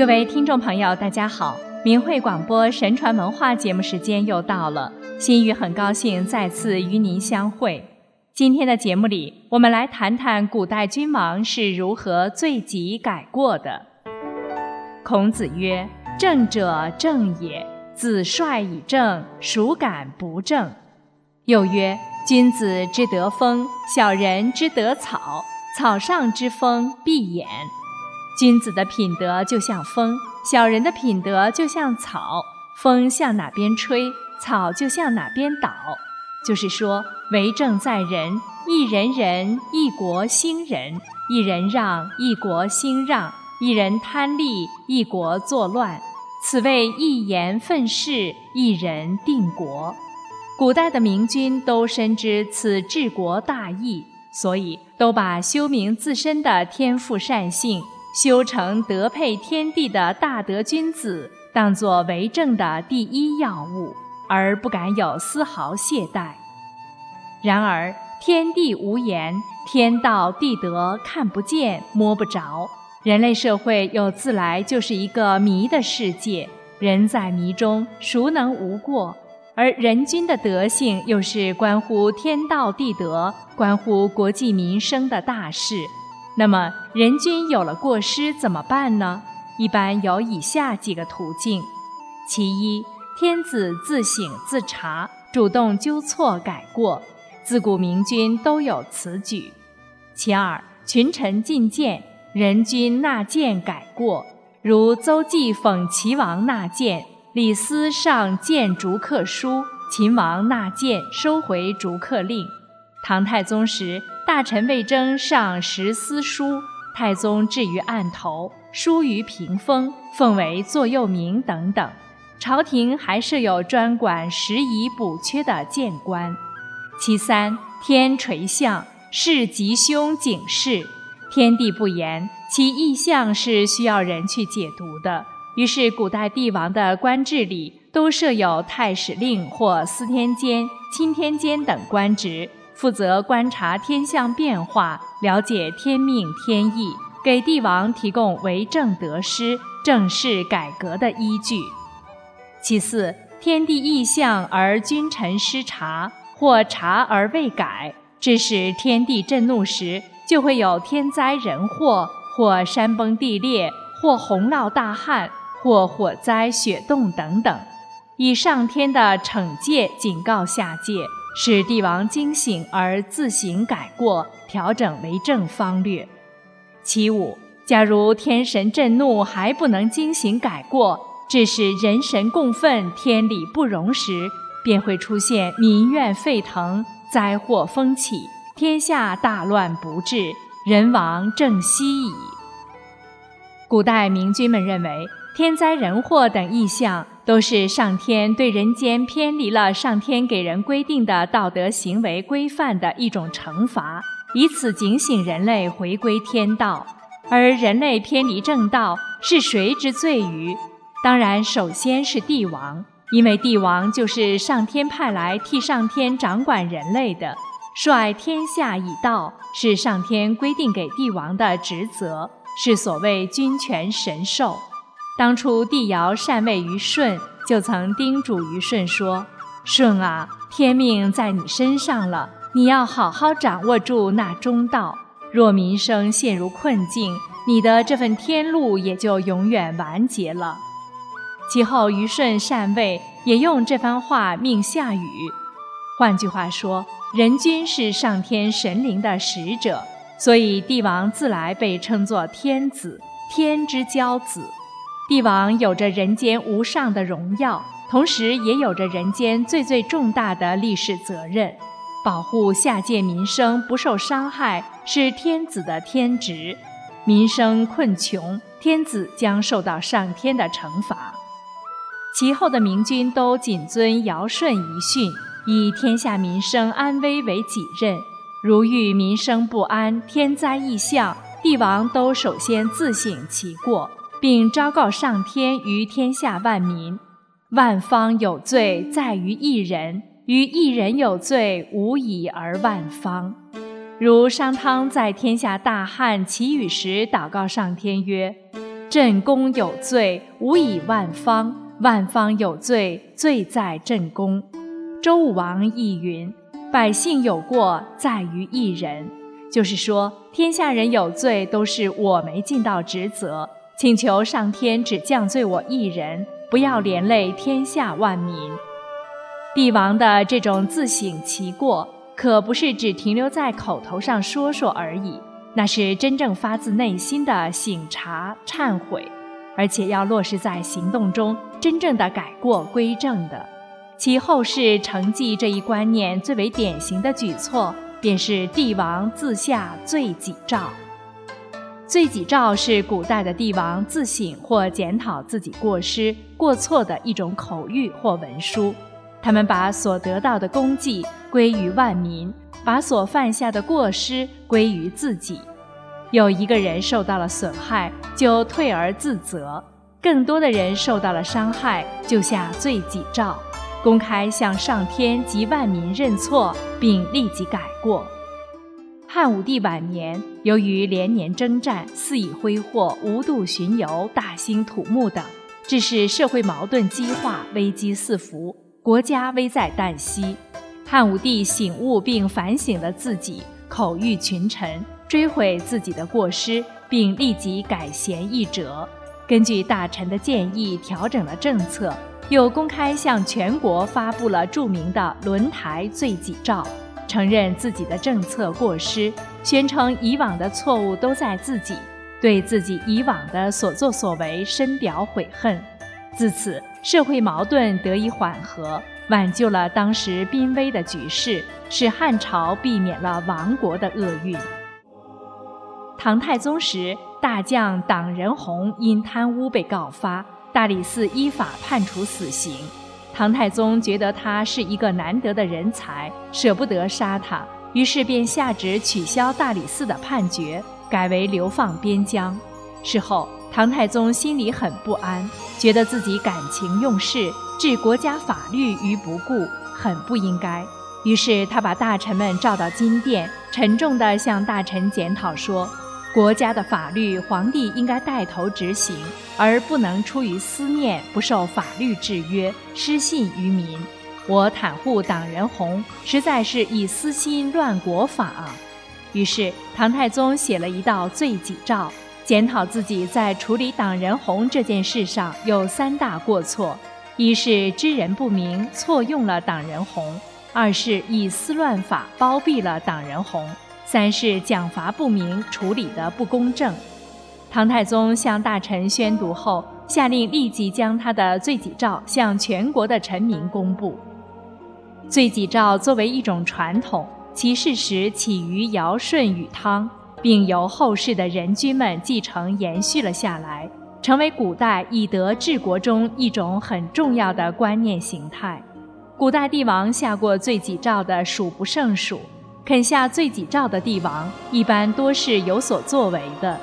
各位听众朋友，大家好！明慧广播神传文化节目时间又到了，心雨很高兴再次与您相会。今天的节目里，我们来谈谈古代君王是如何罪己改过的。孔子曰：“正者正也，子帅以正，孰敢不正？”又曰：“君子之德风，小人之德草。草上之风必偃。”君子的品德就像风，小人的品德就像草。风向哪边吹，草就向哪边倒。就是说，为政在人，一人仁，一国兴仁；一人让，一国兴让；一人贪利，一国作乱。此谓一言愤世，一人定国。古代的明君都深知此治国大义，所以都把修明自身的天赋善性。修成德配天地的大德君子，当作为政的第一要务，而不敢有丝毫懈怠。然而天地无言，天道地德看不见摸不着，人类社会又自来就是一个迷的世界。人在迷中，孰能无过？而人君的德性，又是关乎天道地德、关乎国计民生的大事。那么，人君有了过失怎么办呢？一般有以下几个途径：其一，天子自省自查，主动纠错改过，自古明君都有此举；其二，群臣进谏，人君纳谏改过，如邹忌讽齐王纳谏，李斯上谏逐客书，秦王纳谏收回逐客令。唐太宗时，大臣魏征上十司书，太宗置于案头，书于屏风，奉为座右铭等等。朝廷还设有专管拾遗补缺的谏官。其三，天垂象，是吉凶警示，天地不言，其意象是需要人去解读的。于是，古代帝王的官制里都设有太史令或司天监、钦天监等官职。负责观察天象变化，了解天命天意，给帝王提供为政得失、政事改革的依据。其四，天地异象而君臣失察，或察而未改，致使天地震怒时，就会有天灾人祸，或山崩地裂，或洪涝大旱，或火灾雪冻等等，以上天的惩戒警告下界。使帝王惊醒而自行改过，调整为政方略。其五，假如天神震怒还不能惊醒改过，致使人神共愤、天理不容时，便会出现民怨沸腾、灾祸风起、天下大乱不治、人亡政息矣。古代明君们认为，天灾人祸等异象。都是上天对人间偏离了上天给人规定的道德行为规范的一种惩罚，以此警醒人类回归天道。而人类偏离正道，是谁之罪于？当然，首先是帝王，因为帝王就是上天派来替上天掌管人类的，率天下以道，是上天规定给帝王的职责，是所谓君权神授。当初帝尧禅位于舜，就曾叮嘱于舜说：“舜啊，天命在你身上了，你要好好掌握住那中道。若民生陷入困境，你的这份天路也就永远完结了。”其后虞舜禅位，也用这番话命夏禹。换句话说，人君是上天神灵的使者，所以帝王自来被称作天子，天之骄子。帝王有着人间无上的荣耀，同时也有着人间最最重大的历史责任，保护下界民生不受伤害是天子的天职。民生困穷，天子将受到上天的惩罚。其后的明君都谨遵尧舜遗训，以天下民生安危为己任。如遇民生不安、天灾异象，帝王都首先自省其过。并昭告上天于天下万民：万方有罪在于一人，于一人有罪无以而万方。如商汤在天下大旱起雨时祷告上天曰：“朕公有罪，无以万方；万方有罪，罪在朕公。周武王亦云：“百姓有过，在于一人。”就是说，天下人有罪，都是我没尽到职责，请求上天只降罪我一人，不要连累天下万民。帝王的这种自省其过，可不是只停留在口头上说说而已。那是真正发自内心的醒察忏悔，而且要落实在行动中，真正的改过归正的。其后世承继这一观念最为典型的举措，便是帝王自下罪己诏。罪己诏是古代的帝王自省或检讨自己过失过错的一种口谕或文书，他们把所得到的功绩归于万民。把所犯下的过失归于自己，有一个人受到了损害，就退而自责；更多的人受到了伤害，就下罪己诏，公开向上天及万民认错，并立即改过。汉武帝晚年，由于连年征战、肆意挥霍、无度巡游、大兴土木等，致使社会矛盾激化、危机四伏，国家危在旦夕。汉武帝醒悟并反省了自己，口谕群臣，追悔自己的过失，并立即改弦易辙。根据大臣的建议，调整了政策，又公开向全国发布了著名的《轮台罪己诏》，承认自己的政策过失，宣称以往的错误都在自己，对自己以往的所作所为深表悔恨。自此，社会矛盾得以缓和。挽救了当时濒危的局势，使汉朝避免了亡国的厄运。唐太宗时，大将党仁洪因贪污被告发，大理寺依法判处死刑。唐太宗觉得他是一个难得的人才，舍不得杀他，于是便下旨取消大理寺的判决，改为流放边疆。事后，唐太宗心里很不安，觉得自己感情用事。置国家法律于不顾，很不应该。于是他把大臣们召到金殿，沉重地向大臣检讨说：“国家的法律，皇帝应该带头执行，而不能出于私念，不受法律制约，失信于民。我袒护党人红，实在是以私心乱国法！”于是唐太宗写了一道罪己诏，检讨自己在处理党人红这件事上有三大过错。一是知人不明，错用了党人红；二是以私乱法包庇了党人红；三是奖罚不明，处理的不公正。唐太宗向大臣宣读后，下令立即将他的罪己诏向全国的臣民公布。罪己诏作为一种传统，其事实起于尧舜禹汤，并由后世的人君们继承延续了下来。成为古代以德治国中一种很重要的观念形态。古代帝王下过罪己诏的数不胜数，肯下罪己诏的帝王一般多是有所作为的。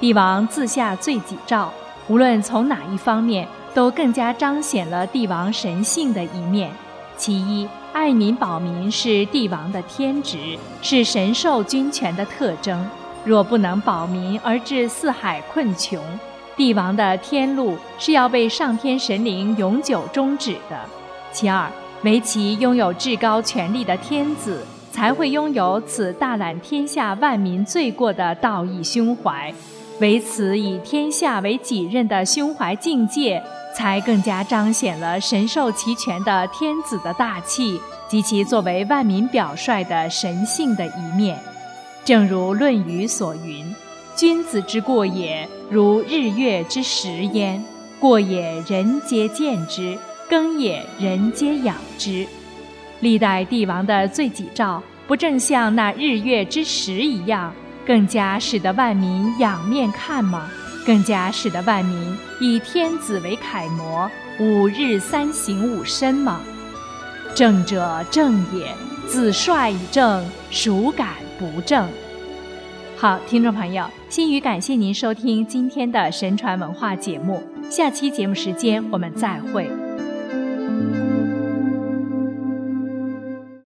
帝王自下罪己诏，无论从哪一方面，都更加彰显了帝王神性的一面。其一，爱民保民是帝王的天职，是神授君权的特征。若不能保民而致四海困穷，帝王的天路是要被上天神灵永久终止的。其二，唯其拥有至高权力的天子，才会拥有此大揽天下万民罪过的道义胸怀。唯此以天下为己任的胸怀境界，才更加彰显了神授其权的天子的大气及其作为万民表率的神性的一面。正如《论语》所云。君子之过也，如日月之食焉。过也，人皆见之；耕也，人皆养之。历代帝王的罪己诏，不正像那日月之食一样，更加使得万民仰面看吗？更加使得万民以天子为楷模，五日三省吾身吗？正者正也，子帅以正，孰敢不正？好，听众朋友，心语感谢您收听今天的神传文化节目，下期节目时间我们再会。